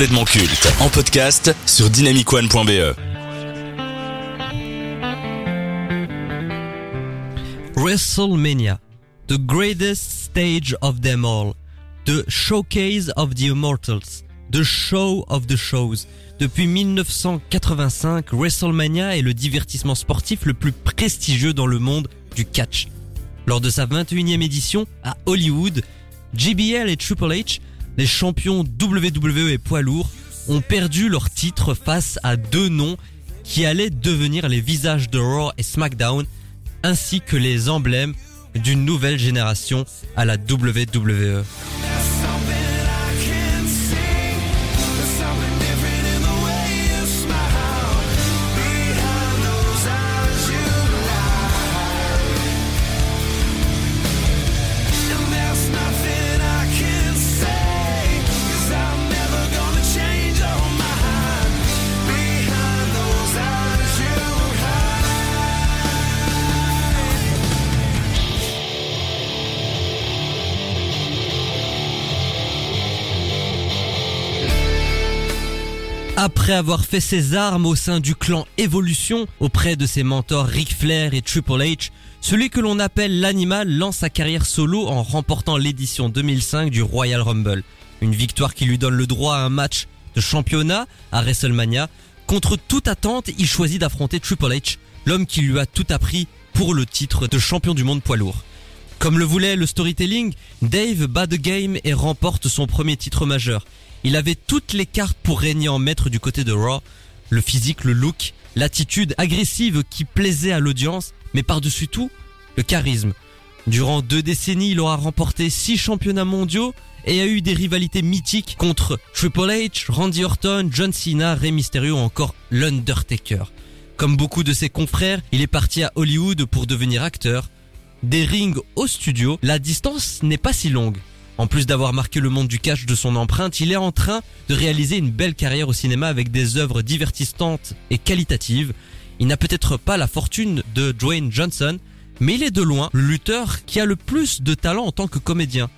culte en podcast sur dynamicone.be. WrestleMania, the greatest stage of them all, the showcase of the immortals, the show of the shows. Depuis 1985, WrestleMania est le divertissement sportif le plus prestigieux dans le monde du catch. Lors de sa 21e édition à Hollywood, JBL et Triple H, les champions WWE et poids lourds, ont perdu leur titre face à deux noms qui allaient devenir les visages de Raw et SmackDown, ainsi que les emblèmes d'une nouvelle génération à la WWE. Après avoir fait ses armes au sein du clan Evolution auprès de ses mentors Ric Flair et Triple H, celui que l'on appelle l'animal lance sa carrière solo en remportant l'édition 2005 du Royal Rumble. Une victoire qui lui donne le droit à un match de championnat à WrestleMania. Contre toute attente, il choisit d'affronter Triple H, l'homme qui lui a tout appris pour le titre de champion du monde poids lourd. Comme le voulait le storytelling, Dave bat the game et remporte son premier titre majeur. Il avait toutes les cartes pour régner en maître du côté de Raw. Le physique, le look, l'attitude agressive qui plaisait à l'audience, mais par-dessus tout, le charisme. Durant deux décennies, il aura remporté six championnats mondiaux et a eu des rivalités mythiques contre Triple H, Randy Orton, John Cena, Rey Mysterio ou encore l'Undertaker. Comme beaucoup de ses confrères, il est parti à Hollywood pour devenir acteur. Des rings au studio, la distance n'est pas si longue. En plus d'avoir marqué le monde du catch de son empreinte, il est en train de réaliser une belle carrière au cinéma avec des œuvres divertissantes et qualitatives. Il n'a peut-être pas la fortune de Dwayne Johnson, mais il est de loin le lutteur qui a le plus de talent en tant que comédien.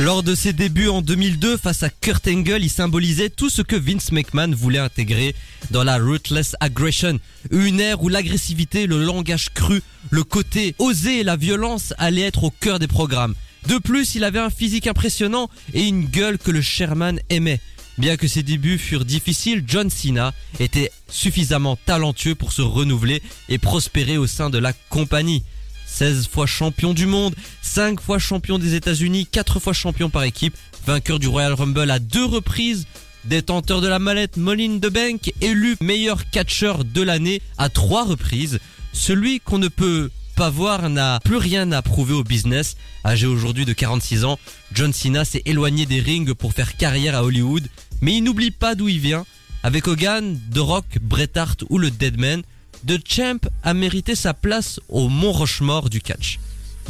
Lors de ses débuts en 2002 face à Kurt Angle, il symbolisait tout ce que Vince McMahon voulait intégrer dans la Ruthless Aggression. Une ère où l'agressivité, le langage cru, le côté osé et la violence allaient être au cœur des programmes. De plus, il avait un physique impressionnant et une gueule que le Sherman aimait. Bien que ses débuts furent difficiles, John Cena était suffisamment talentueux pour se renouveler et prospérer au sein de la compagnie. 16 fois champion du monde, 5 fois champion des États-Unis, 4 fois champion par équipe, vainqueur du Royal Rumble à deux reprises, détenteur de la mallette Moline de Bank, élu meilleur catcheur de l'année à trois reprises. Celui qu'on ne peut pas voir n'a plus rien à prouver au business. Âgé aujourd'hui de 46 ans, John Cena s'est éloigné des rings pour faire carrière à Hollywood, mais il n'oublie pas d'où il vient. Avec Hogan, The Rock, Bret Hart ou le Deadman, The Champ a mérité sa place au Mont Rochemort du catch.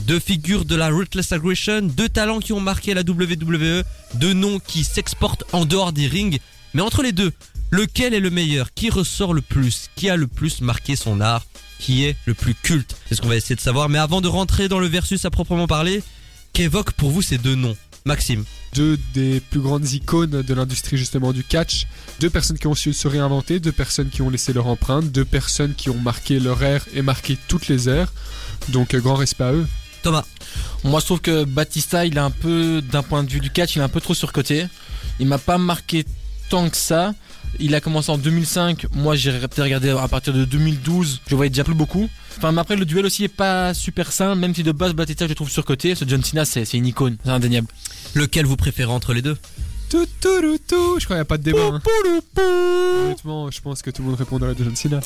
Deux figures de la Ruthless Aggression, deux talents qui ont marqué la WWE, deux noms qui s'exportent en dehors des rings, mais entre les deux, lequel est le meilleur? Qui ressort le plus? Qui a le plus marqué son art? Qui est le plus culte? C'est ce qu'on va essayer de savoir, mais avant de rentrer dans le versus à proprement parler, qu'évoquent pour vous ces deux noms? Maxime deux des plus grandes icônes de l'industrie justement du catch, deux personnes qui ont su se réinventer, deux personnes qui ont laissé leur empreinte, deux personnes qui ont marqué leur ère et marqué toutes les ères. Donc euh, grand respect à eux. Thomas Moi je trouve que Batista il est un peu d'un point de vue du catch, il est un peu trop surcoté. Il m'a pas marqué tant que ça. Il a commencé en 2005. Moi, j'ai peut-être regardé à partir de 2012. Je voyais déjà plus beaucoup. Enfin, mais après, le duel aussi est pas super simple. Même si de base, Batista, je le trouve surcoté. Ce John Cena, c'est une icône. C'est indéniable. Lequel vous préférez entre les deux? Tout, tout, tout, tout. Je crois qu'il n'y a pas de débat. hein. Honnêtement, je pense que tout le monde répondrait de John Cena.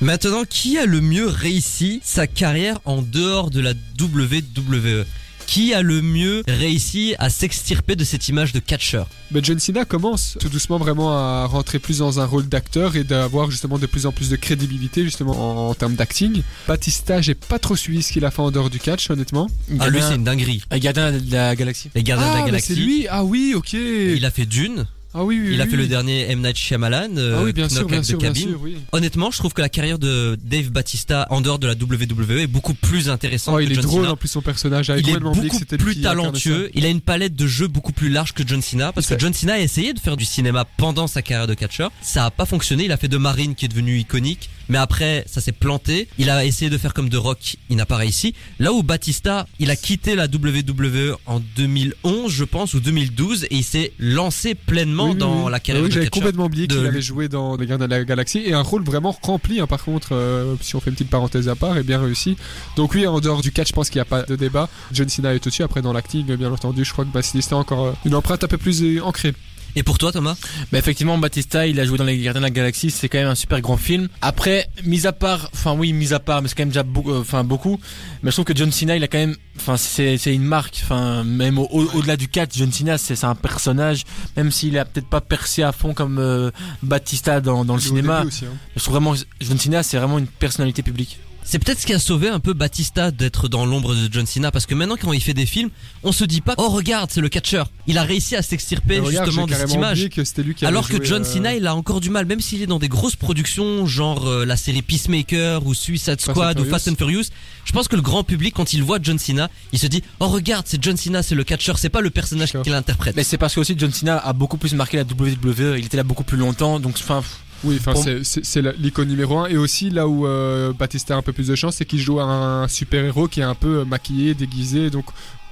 Maintenant, qui a le mieux réussi sa carrière en dehors de la WWE Qui a le mieux réussi à s'extirper de cette image de catcheur? Mais John Cena commence tout doucement vraiment à rentrer plus dans un rôle d'acteur et d'avoir justement de plus en plus de crédibilité justement en, en termes d'acting. Batista, j'ai pas trop suivi ce qu'il a fait en dehors du catch honnêtement. Ah lui c'est une dinguerie. Un gardien de la galaxie. Les gardiens de ah, la mais galaxie. c'est lui Ah oui, ok. Il a fait Dune. Ah oui, oui, Il a oui, fait le dernier M Night Shyamalan. euh, Ah oui, bien sûr, bien sûr, bien sûr. Honnêtement, je trouve que la carrière de Dave Batista en dehors de la WWE est beaucoup plus intéressante Oh, que il est John drôle Cena. en plus son personnage. Il est que beaucoup plus talentueux. Il a une palette de jeux beaucoup plus large que John Cena parce que John Cena a essayé de faire du cinéma pendant sa carrière de catcheur. Ça a pas fonctionné. Il a fait de Marine qui est devenu iconique, mais après ça s'est planté. Il a essayé de faire comme The Rock. Il n'a pas réussi. Là où Batista, il a quitté la WWE en 2011, je pense, ou 2012, et il s'est lancé pleinement Oui, dans oui. la carrière Oui, de J'avais complètement oublié qu'il avait joué dans Les Gardiens de la Galaxie et un rôle vraiment rempli, hein, par contre, euh, si on fait une petite parenthèse à part, et bien réussi. Donc oui, en dehors du catch, je pense qu'il n'y a pas de débat. John Cena est au-dessus. Après, dans l'acting, bien entendu, je crois que Batista a encore euh, une empreinte un peu plus euh, ancrée. Et pour toi, Thomas Bah effectivement, Batista, il a joué dans les Gardiens de la Galaxie, c'est quand même un super grand film. Après, mis à part, enfin oui, mis à part, mais c'est quand même déjà beaucoup, euh, enfin beaucoup. Mais je trouve que John Cena, il a quand même, enfin c'est une marque, enfin même au- au- au-delà du catch, John Cena, c'est un personnage, même s'il a peut-être pas percé à fond comme euh, Batista dans dans le cinéma. aussi, hein. Je trouve vraiment John Cena, c'est vraiment une personnalité publique. C'est peut-être ce qui a sauvé un peu Batista d'être dans l'ombre de John Cena parce que maintenant quand il fait des films, on se dit pas oh regarde c'est le catcheur. Il a réussi à s'extirper regarde, justement de cette image. oublié que c'était lui qui Alors que John euh, Cena il a encore du mal même s'il est dans des grosses productions genre euh, la série Peacemaker ou Suicide Fast Squad ou. Fast and Furious. Je pense que le grand public quand il voit John Cena, il se dit oh regarde c'est John Cena c'est le catcheur c'est pas le personnage qu'il interprète. Mais c'est parce que aussi John Cena a beaucoup plus marqué la WWE, il était là beaucoup plus longtemps, donc enfin Oui, enfin, Pour- c'est- l'icône numéro un. Et aussi, là où euh, Batista a un peu plus de chance, c'est qu'il joue un super-héros qui est un peu euh, maquillé, déguisé. Donc,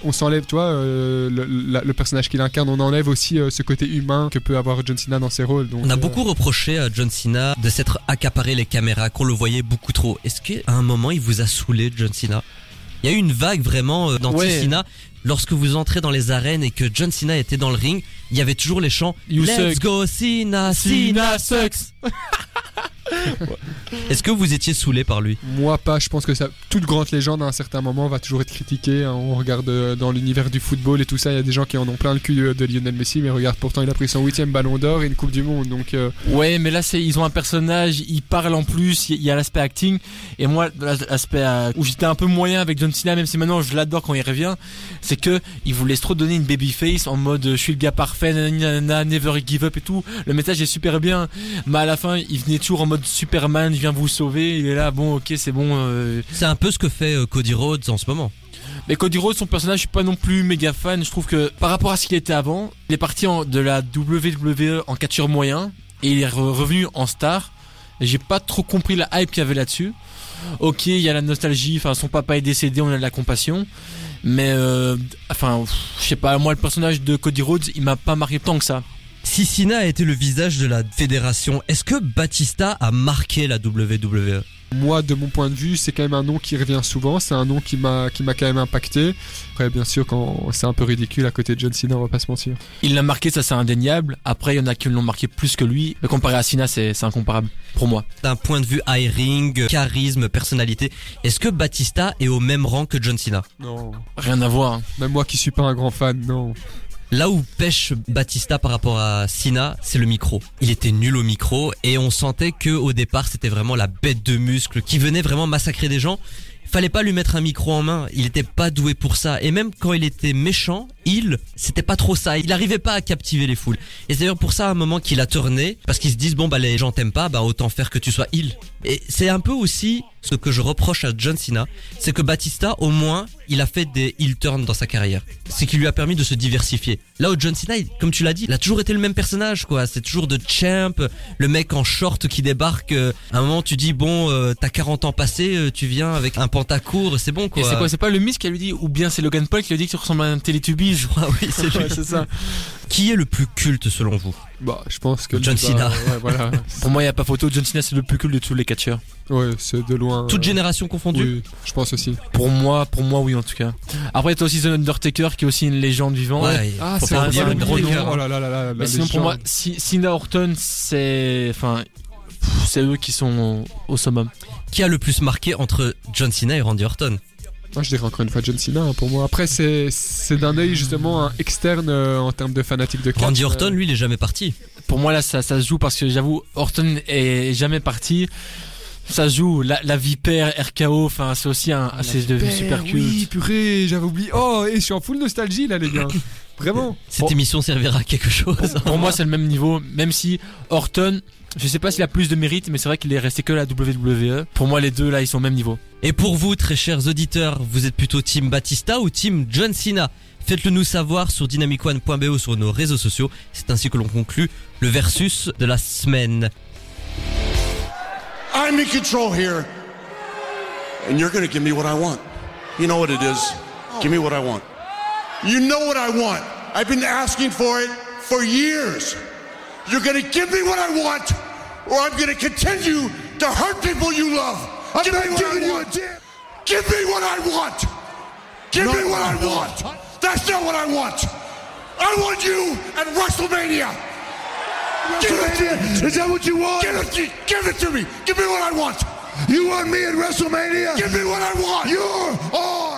on s'enlève, toi, euh, le, la- le personnage qu'il incarne, on enlève aussi euh, ce côté humain que peut avoir John Cena dans ses rôles. Donc, On a euh, beaucoup reproché à John Cena de s'être accaparé les caméras, qu'on le voyait beaucoup trop. Est-ce qu'à un moment il vous a saoulé John Cena? Il y a eu une vague vraiment d'anti-Cena. Lorsque vous entrez dans les arènes et que John Cena était dans le ring, il y avait toujours les chants You Let's suck. go Cena, Cena. sucks. Est-ce que vous étiez saoulé par lui? Moi, pas. Je pense que ça, toute grande légende, à un certain moment, va toujours être critiquée. hein. On regarde euh, dans l'univers du football et tout ça. Il y a des gens qui en ont plein le cul euh, de Lionel Messi, mais regarde, pourtant, il a pris son huitième ballon d'or et une Coupe du Monde. Donc, euh, Ouais, mais là, c'est, ils ont un personnage, ils parlent en plus, il y a l'aspect acting. Et moi, l'aspect euh, où j'étais un peu moyen avec John Cena, même si maintenant je l'adore quand il revient, c'est que il vous laisse trop donner une babyface en mode je suis le gars parfait, nanana, never give up et tout. Le message est super bien, mais à la fin, il venait toujours en mode Superman, je viens vous sauver. Il est là, bon, ok, c'est bon. euh. C'est un peu ce que fait euh, Cody Rhodes en ce moment. Mais Cody Rhodes, son personnage, je suis pas non plus méga fan. Je trouve que par rapport à ce qu'il était avant, il est parti en- de la WWE en catcheur moyen et il est re- revenu en star. J'ai pas trop compris la hype qu'il y avait là-dessus. Ok, il y a la nostalgie. Enfin, son papa est décédé, on a de la compassion. Mais euh, enfin, je sais pas. Moi, le personnage de Cody Rhodes, il m'a pas marqué tant que ça. Si Cena a été le visage de la fédération, est-ce que Batista a marqué la WWE moi, de mon point de vue, c'est quand même un nom qui revient souvent. C'est un nom qui m'a qui m'a quand même impacté. Après, bien sûr, quand c'est un peu ridicule à côté de John Cena, on va pas se mentir. Il l'a marqué, ça c'est indéniable. Après, il y en a qui l'ont marqué plus que lui. Mais comparé à Cena, c'est c'est incomparable pour moi. D'un point de vue high ring, charisme, personnalité, est-ce que Batista est au même rang que John Cena? Non. Rien à voir. hein. Même moi qui suis pas un grand fan, non. Là où pêche Batista par rapport à Cena, c'est le micro. Il était nul au micro et on sentait que au départ c'était vraiment la bête de muscle qui venait vraiment massacrer des gens. Fallait pas lui mettre un micro en main, il était pas doué pour ça. Et même quand il était méchant, il, c'était pas trop ça. Il arrivait pas à captiver les foules. Et c'est d'ailleurs pour ça à un moment qu'il a tourné, parce qu'ils se disent bon bah les gens t'aiment pas, bah autant faire que tu sois il. Et c'est un peu aussi ce que je reproche à John Cena, c'est que Batista au moins il a fait des heel turns dans sa carrière. C'est qui lui a permis de se diversifier. Là où John Cena, il- comme tu l'as dit, il a toujours été le même personnage quoi. C'est toujours de champ, le mec en short qui débarque. euh, à un moment tu dis bon euh, t'as 40 ans passés, euh, tu viens avec un pantacourt, c'est bon quoi. Et c'est quoi C'est pas le Miss qui lui dit, ou bien c'est Logan Paul qui lui dit que tu ressembles à un Teletubbies? Ah oui, c'est lui. Ouais, c'est ça. Qui est le plus culte selon vous Bah, je pense que John Cena. ouais, voilà. Pour moi, il y a pas photo. John Cena, c'est le plus cool de tous les catcheurs. Ouais, c'est de loin. Toute euh, génération confondue Oui, je pense aussi. Pour moi, pour moi, oui, en tout cas. Après, t'as aussi The Undertaker, qui est aussi une légende vivante. Ouais, Ah, c'est pas vrai, dire gros nom. Oh là là là là. Mais la sinon, pour moi, Cena Orton, c'est, enfin, c'est eux qui sont au, au summum. Qui a le plus marqué entre John Cena et Randy Orton? Moi, je dirais encore une fois John Cena hein, pour moi. Après, c'est c'est d'un œil justement hein, externe euh, en termes de fanatique de. Randy euh, Orton, lui, il est jamais parti. Pour moi, là, ça, ça se joue parce que j'avoue, Orton est jamais parti. Ça se joue, la, la vipère, RKO, enfin, c'est aussi un, c'est devenu Ben super culte. Oui, purée, j'avais oublié. Oh, et je suis en full nostalgie là, les gars. Vraiment. Cette Bon. émission servira à quelque chose. Pour moi, c'est le même niveau, même si Orton, je sais pas s'il a plus de mérite, mais c'est vrai qu'il est resté que la WWE. Pour moi, les deux, là, ils sont au même niveau. Et pour vous, très chers auditeurs, vous êtes plutôt Team Batista ou Team John Cena? Faites-le nous savoir sur dynamicone.be ou sur nos réseaux sociaux. C'est ainsi que l'on conclut le versus de la semaine. I'm in control here, and you're gonna give me what I want. You know what it is. Give me what I want. You know what I want. I've been asking for it for years. You're gonna give me what I want, or I'm gonna continue to hurt people you love. I'm give me what I want. Give me what I want. Give me what I want. That's not what I want. I want you at WrestleMania. Give it to. Is that what you want? Give it, to, give it to me. Give me what I want. You want me at WrestleMania? Give me what I want. You're on.